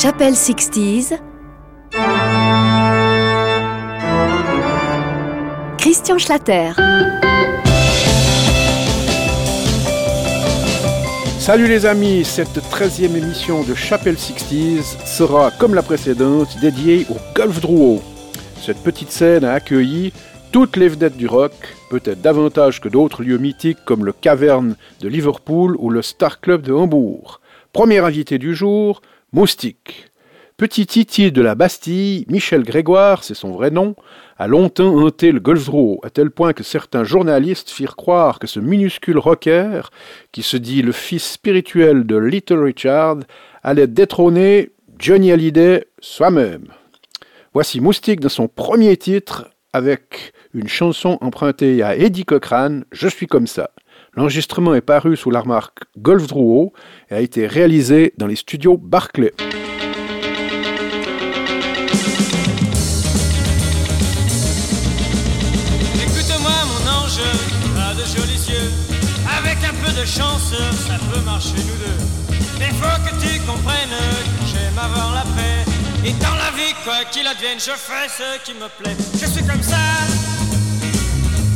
Chapelle 60 Christian Schlatter. Salut les amis, cette 13e émission de Chapelle 60 sera, comme la précédente, dédiée au Golf Drouot. Cette petite scène a accueilli toutes les vedettes du rock, peut-être davantage que d'autres lieux mythiques comme le Caverne de Liverpool ou le Star Club de Hambourg. Premier invité du jour, Moustique. Petit Titi de la Bastille, Michel Grégoire, c'est son vrai nom, a longtemps hanté le Golfdrow, à tel point que certains journalistes firent croire que ce minuscule rocker, qui se dit le fils spirituel de Little Richard, allait détrôner Johnny Hallyday soi-même. Voici Moustique dans son premier titre, avec une chanson empruntée à Eddie Cochrane, Je suis comme ça. L'enregistrement est paru sous la marque Golf et a été réalisé dans les studios Barclay. chance, ça peut marcher nous deux. Mais faut que tu comprennes que j'aime avoir la paix. Et dans la vie, quoi qu'il advienne, je fais ce qui me plaît. Je suis comme ça,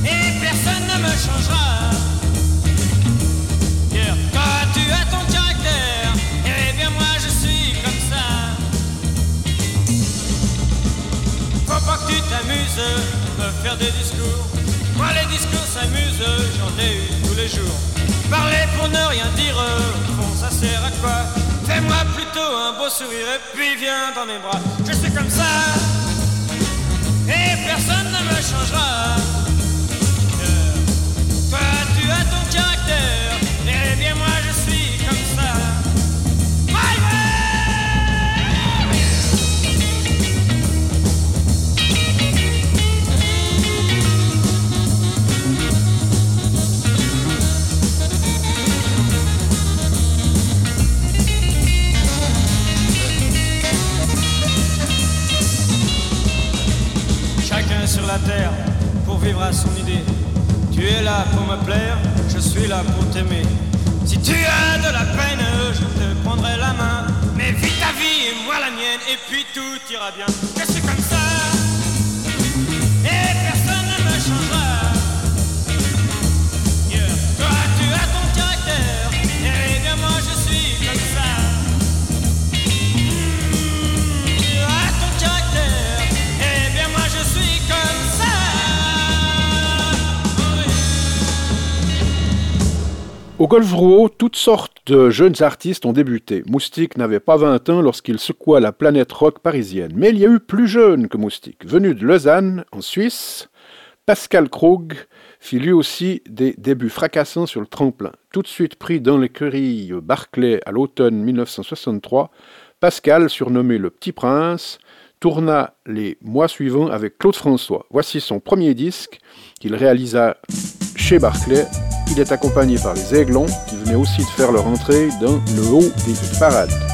et personne ne me changera. Pas que tu t'amuses, me faire des discours. Moi, les discours s'amusent, j'en ai eu tous les jours. Parler pour ne rien dire, bon ça sert à quoi? Fais-moi plutôt un beau sourire et puis viens dans mes bras. Je suis comme ça, et personne ne me changera. Sur la terre pour vivre à son idée. Tu es là pour me plaire, je suis là pour t'aimer. Si tu as de la peine, je te prendrai la main. Mais vis ta vie et moi la mienne, et puis tout ira bien. Je suis comme ça, Au Golf Rouault, toutes sortes de jeunes artistes ont débuté. Moustique n'avait pas 20 ans lorsqu'il secoua la planète rock parisienne. Mais il y a eu plus jeune que Moustique. Venu de Lausanne, en Suisse, Pascal Krug fit lui aussi des débuts fracassants sur le tremplin. Tout de suite pris dans l'écurie Barclay à l'automne 1963, Pascal, surnommé le Petit Prince, tourna les mois suivants avec Claude François. Voici son premier disque qu'il réalisa chez Barclay il est accompagné par les Aiglons qui venaient aussi de faire leur entrée dans le haut des parades.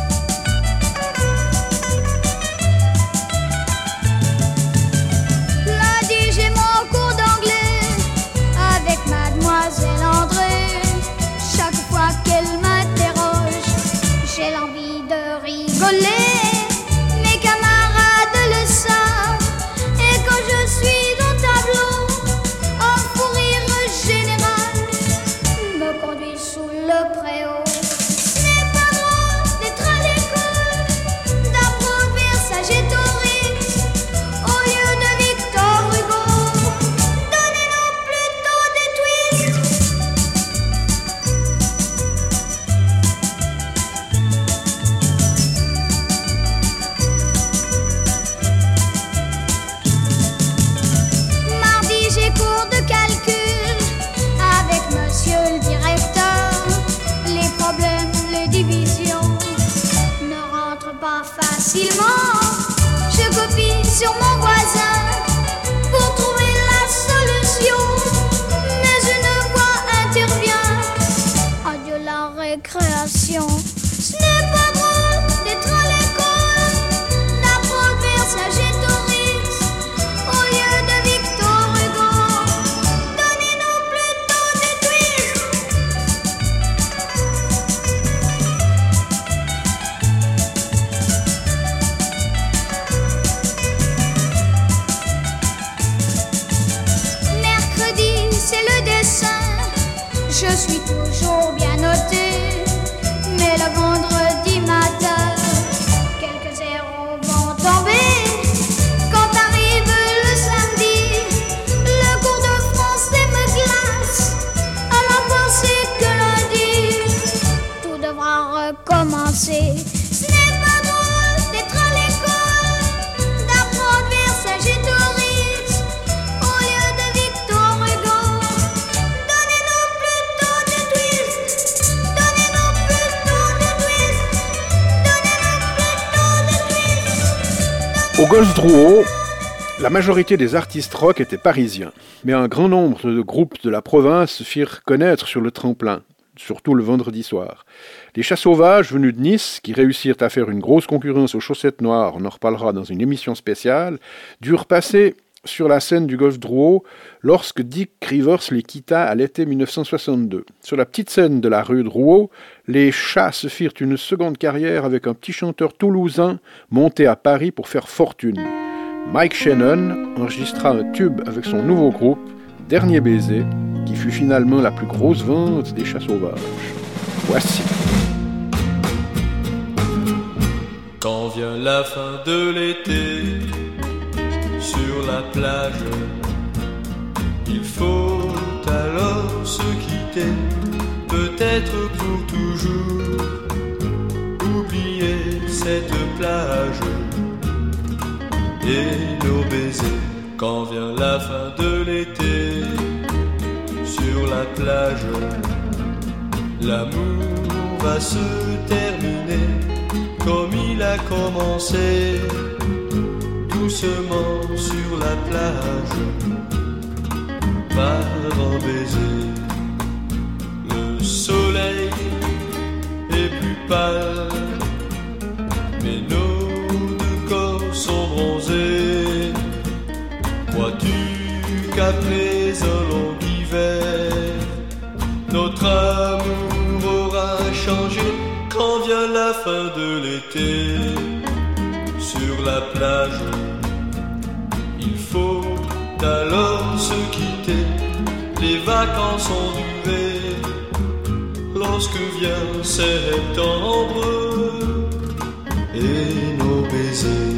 Drouot, la majorité des artistes rock étaient parisiens, mais un grand nombre de groupes de la province se firent connaître sur le tremplin, surtout le vendredi soir. Les chats sauvages venus de Nice, qui réussirent à faire une grosse concurrence aux chaussettes noires, on en reparlera dans une émission spéciale, durent passer sur la scène du Golf Drouot lorsque Dick Rivers les quitta à l'été 1962. Sur la petite scène de la rue Drouot, les chats se firent une seconde carrière avec un petit chanteur toulousain monté à Paris pour faire fortune. Mike Shannon enregistra un tube avec son nouveau groupe, Dernier Baiser, qui fut finalement la plus grosse vente des chats sauvages. Voici. Quand vient la fin de l'été, sur la plage, il faut alors se quitter, peut-être pour toujours, oublier cette plage et nos baisers. Quand vient la fin de l'été, sur la plage, l'amour va se terminer comme il a commencé, doucement sur la plage, par un baiser. Le soleil est plus pâle, mais nos deux corps sont bronzés. Crois-tu qu'après un long hiver, notre amour aura changé quand vient la fin de l'été sur la plage? Il faut alors se quitter, les vacances sont durées lorsque vient septembre et nos baisers.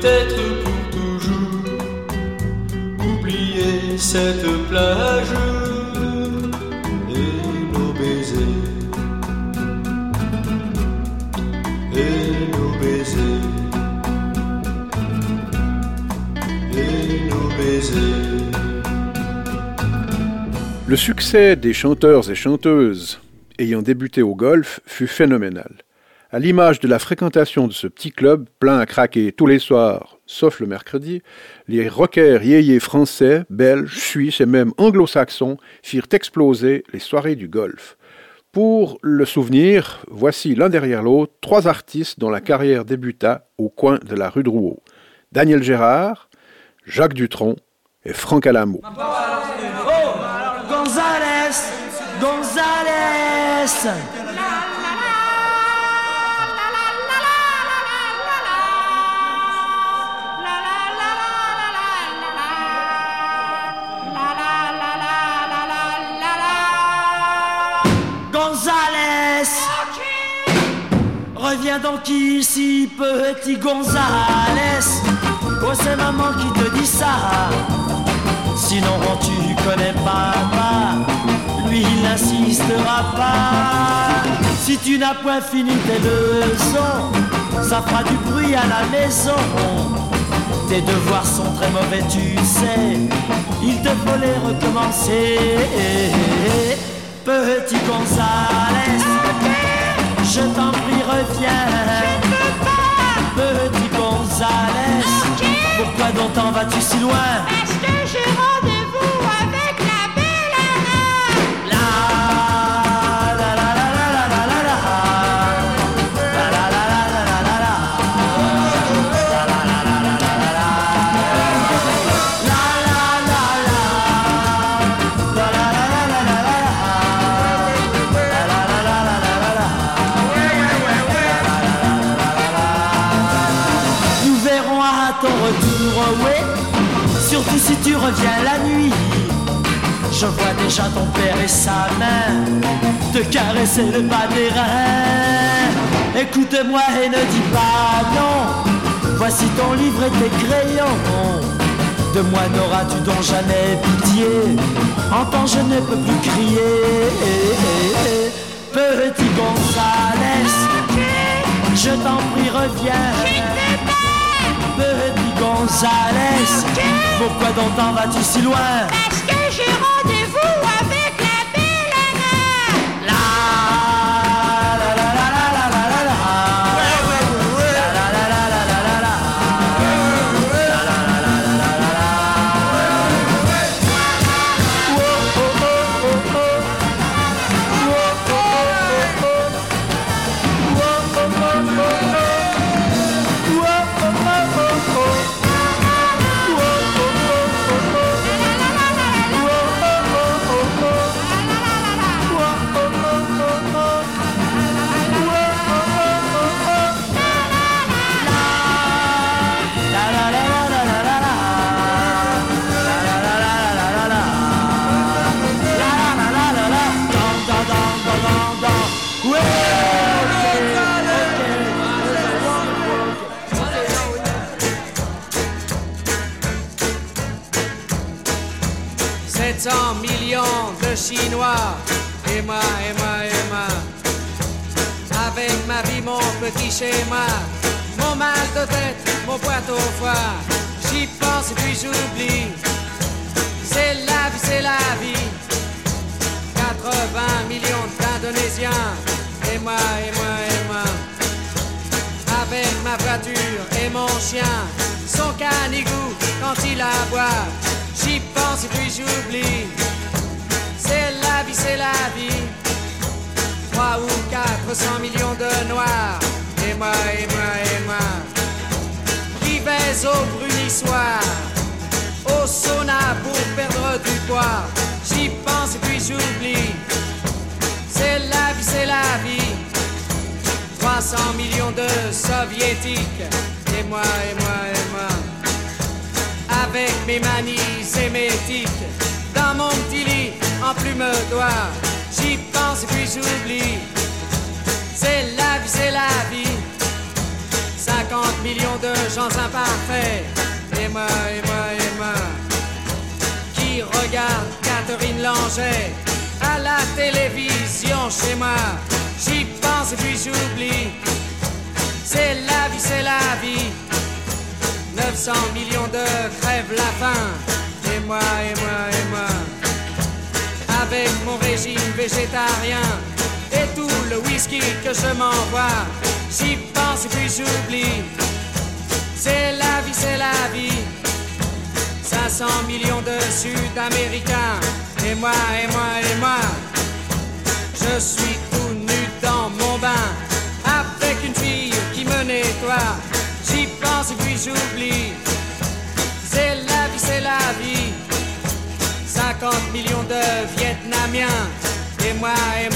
Peut-être pour toujours, oublier cette plage et nos baisers, et nos baisers, et nos baisers. Le succès des chanteurs et chanteuses ayant débuté au golf fut phénoménal. À l'image de la fréquentation de ce petit club, plein à craquer tous les soirs, sauf le mercredi, les rockers yéyés français, belges, suisses et même anglo-saxons firent exploser les soirées du golf. Pour le souvenir, voici l'un derrière l'autre trois artistes dont la carrière débuta au coin de la rue Drouot. Daniel Gérard, Jacques Dutronc et Franck Alamo. González González Donc ici, petit González Oh, c'est maman qui te dit ça. Sinon tu connais papa. Lui il n'insistera pas. Si tu n'as point fini tes leçons Ça fera du bruit à la maison. Tes devoirs sont très mauvais tu sais. Il te faut les recommencer. Petit González Je t'en prie reviens. Petit González Pourquoi donc t'en vas-tu si loin? Je vois déjà ton père et sa main te caresser le bas des reins. Écoute-moi et ne dis pas non. Voici ton livre et tes crayons. De moi n'auras-tu donc jamais pitié Entends, je ne peux plus crier. Petit Gonzales, je t'en prie, reviens. Petit Gonzales, pourquoi donc t'en vas-tu si loin? Petit schéma, mon mal de tête, mon boîte au foie. J'y pense et puis j'oublie. C'est la vie, c'est la vie. 80 millions d'Indonésiens, et moi, et moi, et moi. Avec ma voiture et mon chien, son canigou quand il aboie. J'y pense et puis j'oublie. C'est la vie, c'est la vie. 3 ou 400 millions de noirs. Et moi, et moi, et moi. Qui baise au brunissoir. Au sauna pour perdre du poids. J'y pense et puis j'oublie. C'est la vie, c'est la vie. 300 millions de soviétiques. Et moi, et moi, et moi. Avec mes manies émétiques. Dans mon petit lit, en plume d'oie. J'y pense et puis j'oublie. C'est la vie, c'est la vie. 50 millions de gens imparfaits. Et moi, et moi, et moi. Qui regarde Catherine Langer à la télévision chez moi. J'y pense et puis j'oublie. C'est la vie, c'est la vie. 900 millions de crèvent la faim. Et moi, et moi, et moi. Avec mon régime végétarien et tout le whisky que je m'envoie. J'y pense et puis j'oublie. C'est la vie, c'est la vie. 500 millions de Sud-Américains. Et moi, et moi, et moi. Je suis tout nu dans mon bain. Avec une fille qui me nettoie. J'y pense et puis j'oublie. C'est la vie, c'est la vie. 50 millions de Vietnamiens. Et moi, et moi.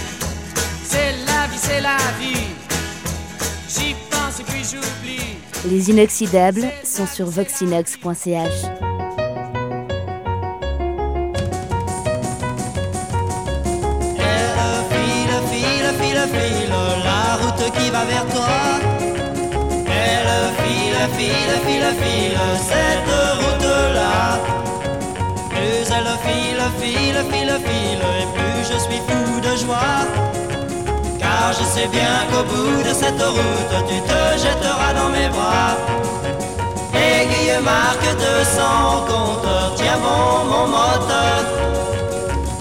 C'est la vie, c'est la vie. J'y pense et puis j'oublie. Les inoxydables sont sur voxinox.ch. Elle file, file, file, file, la route qui va vers toi. Elle file, file, file, file, cette route-là. Plus elle file, file, file, file, et plus je suis fou de joie. Je sais bien qu'au bout de cette route, tu te jetteras dans mes bras. Aiguille marque de son compteur, tiens bon mon moteur.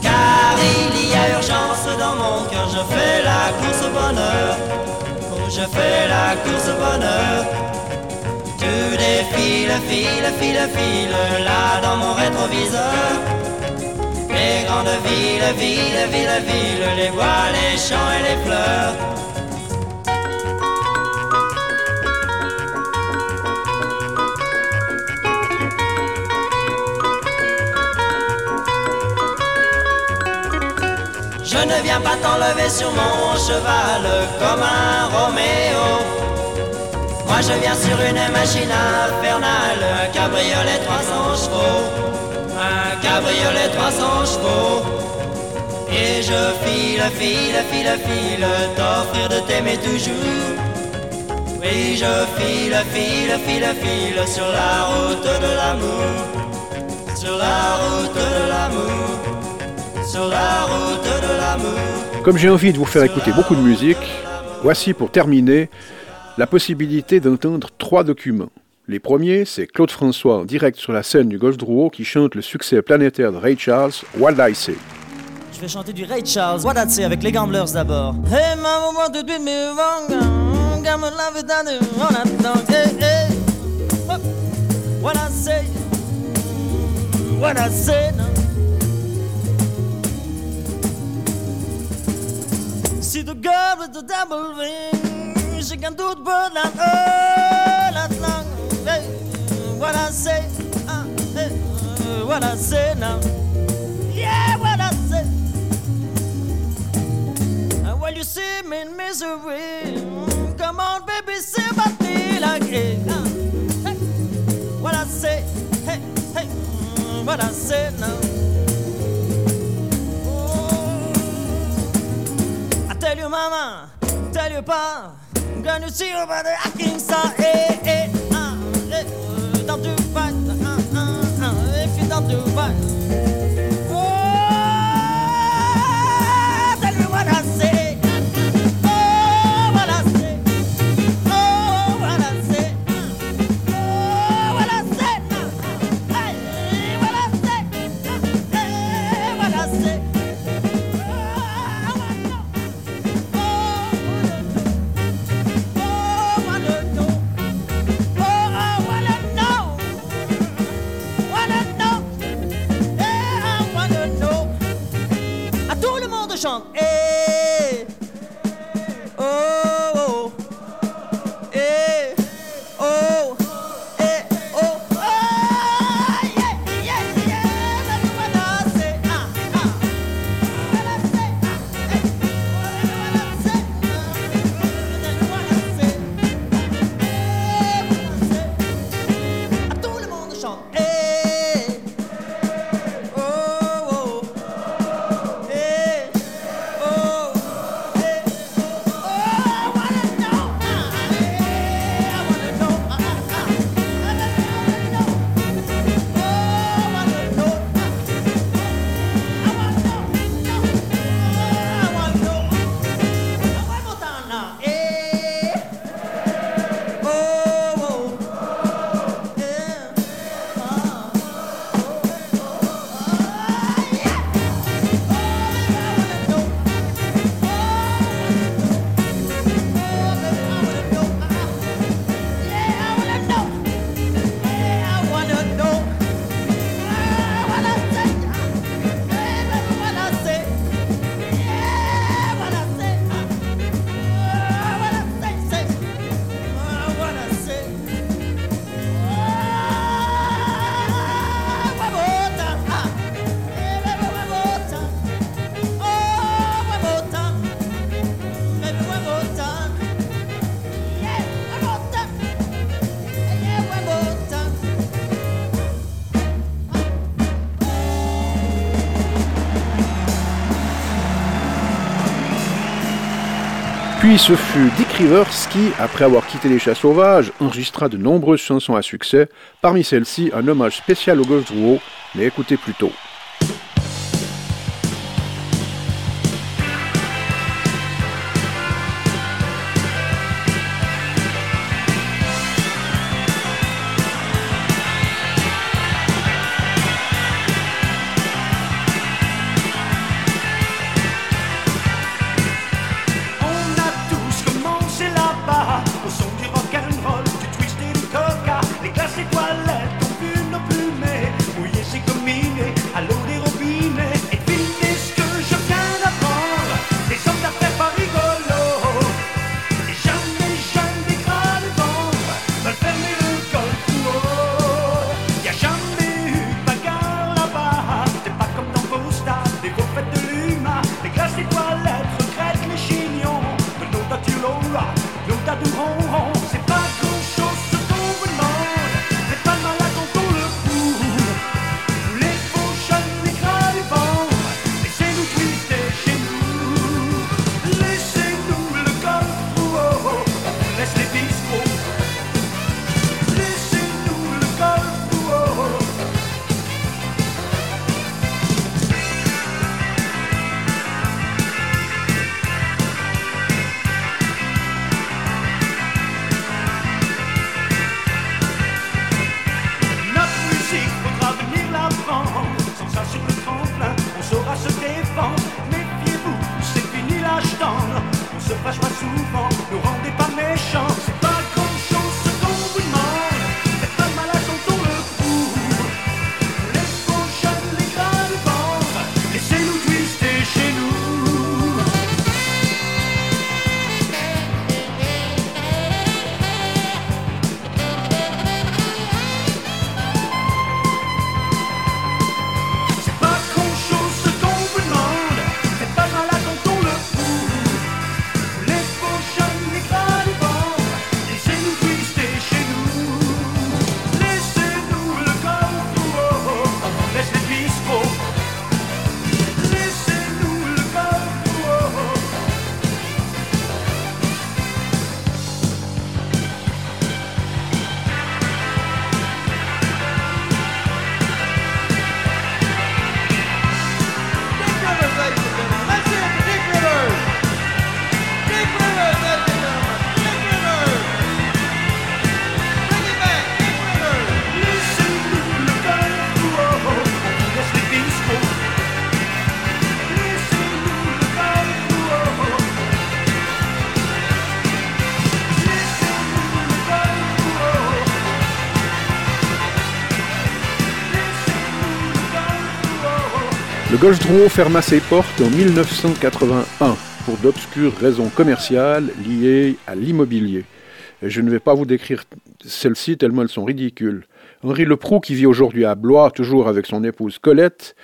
Car il y a urgence dans mon cœur, je fais la course au bonheur. Oh, je fais la course au bonheur. Tu défiles, file, file, file, là dans mon rétroviseur. Les grandes villes, villes, villes, villes, les bois, les champs et les fleurs. Je ne viens pas t'enlever sur mon cheval comme un Roméo. Moi je viens sur une machine infernale, un cabriolet 300 chevaux. Cabriolet 300 chevaux. Et je file, file, file, file, t'offrir de t'aimer toujours. Oui, je file, file, file, file sur la route de l'amour. Sur la route de l'amour. Sur la route de l'amour. Comme j'ai envie de vous faire écouter beaucoup de musique, voici pour terminer la possibilité d'entendre trois documents. Les premiers, c'est Claude François en direct sur la scène du Golf Drouot qui chante le succès planétaire de Ray Charles, What I Say? Je vais chanter du Ray Charles, What I'd Say avec les Gamblers d'abord. Hey mama, what did me wrong? Got my love it down there, all that dog. Hey, hey. What- I say? What I say now? See the girl with double ring, she can do it but not that. Hey, what I say? Uh, hey, what I say now? Yeah, what I say. And when you see me in misery, mm, come on, baby, me like hey, uh, hey. What I say, hey, hey, mm, what I say now. I tell you, mama, tell you, pa, can you see over the acting star? Hey, hey, hey, uh, don't do right, uh, uh, uh, if you don't do right. Puis ce fut Dick Rivers qui, après avoir quitté les chats sauvages, enregistra de nombreuses chansons à succès, parmi celles-ci un hommage spécial au Golf Drouot, mais écoutez plutôt. franchement souvent Golf Drouot ferma ses portes en 1981 pour d'obscures raisons commerciales liées à l'immobilier. Je ne vais pas vous décrire celles-ci tellement elles sont ridicules. Henri Leproux, qui vit aujourd'hui à Blois, toujours avec son épouse Colette,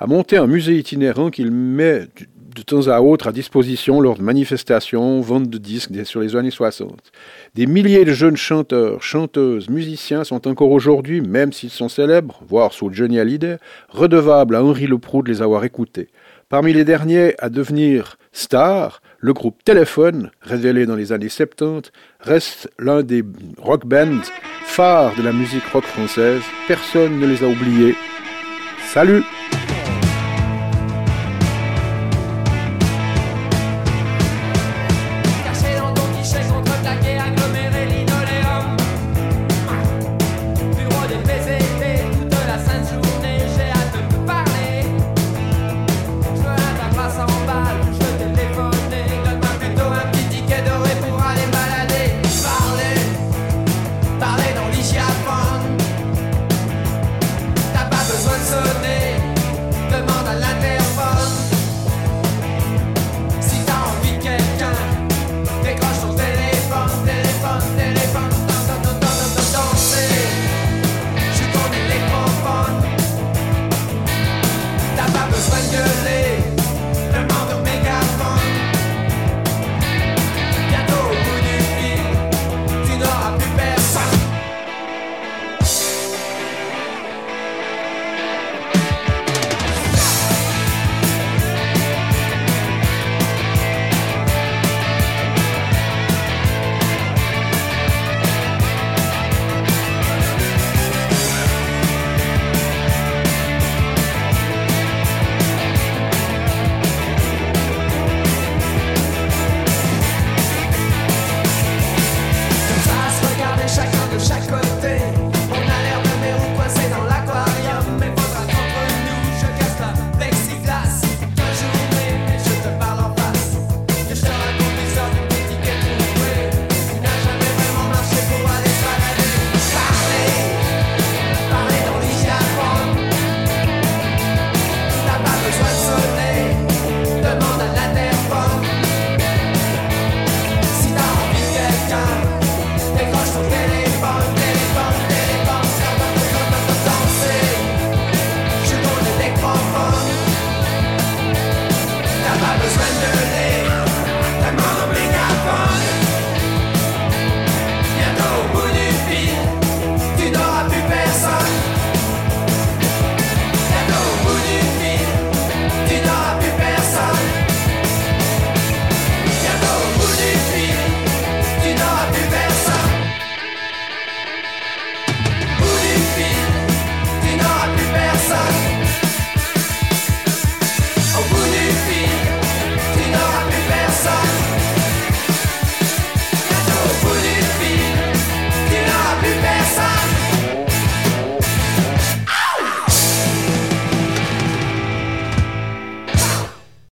a monté un musée itinérant qu'il met de temps à autre à disposition lors de manifestations, ventes de disques sur les années 60. Des milliers de jeunes chanteurs, chanteuses, musiciens sont encore aujourd'hui, même s'ils sont célèbres, voire sous Johnny Hallyday, redevables à Henri Leproux de les avoir écoutés. Parmi les derniers à devenir stars, le groupe Téléphone, révélé dans les années 70, reste l'un des rock bands phares de la musique rock française. Personne ne les a oubliés. Salut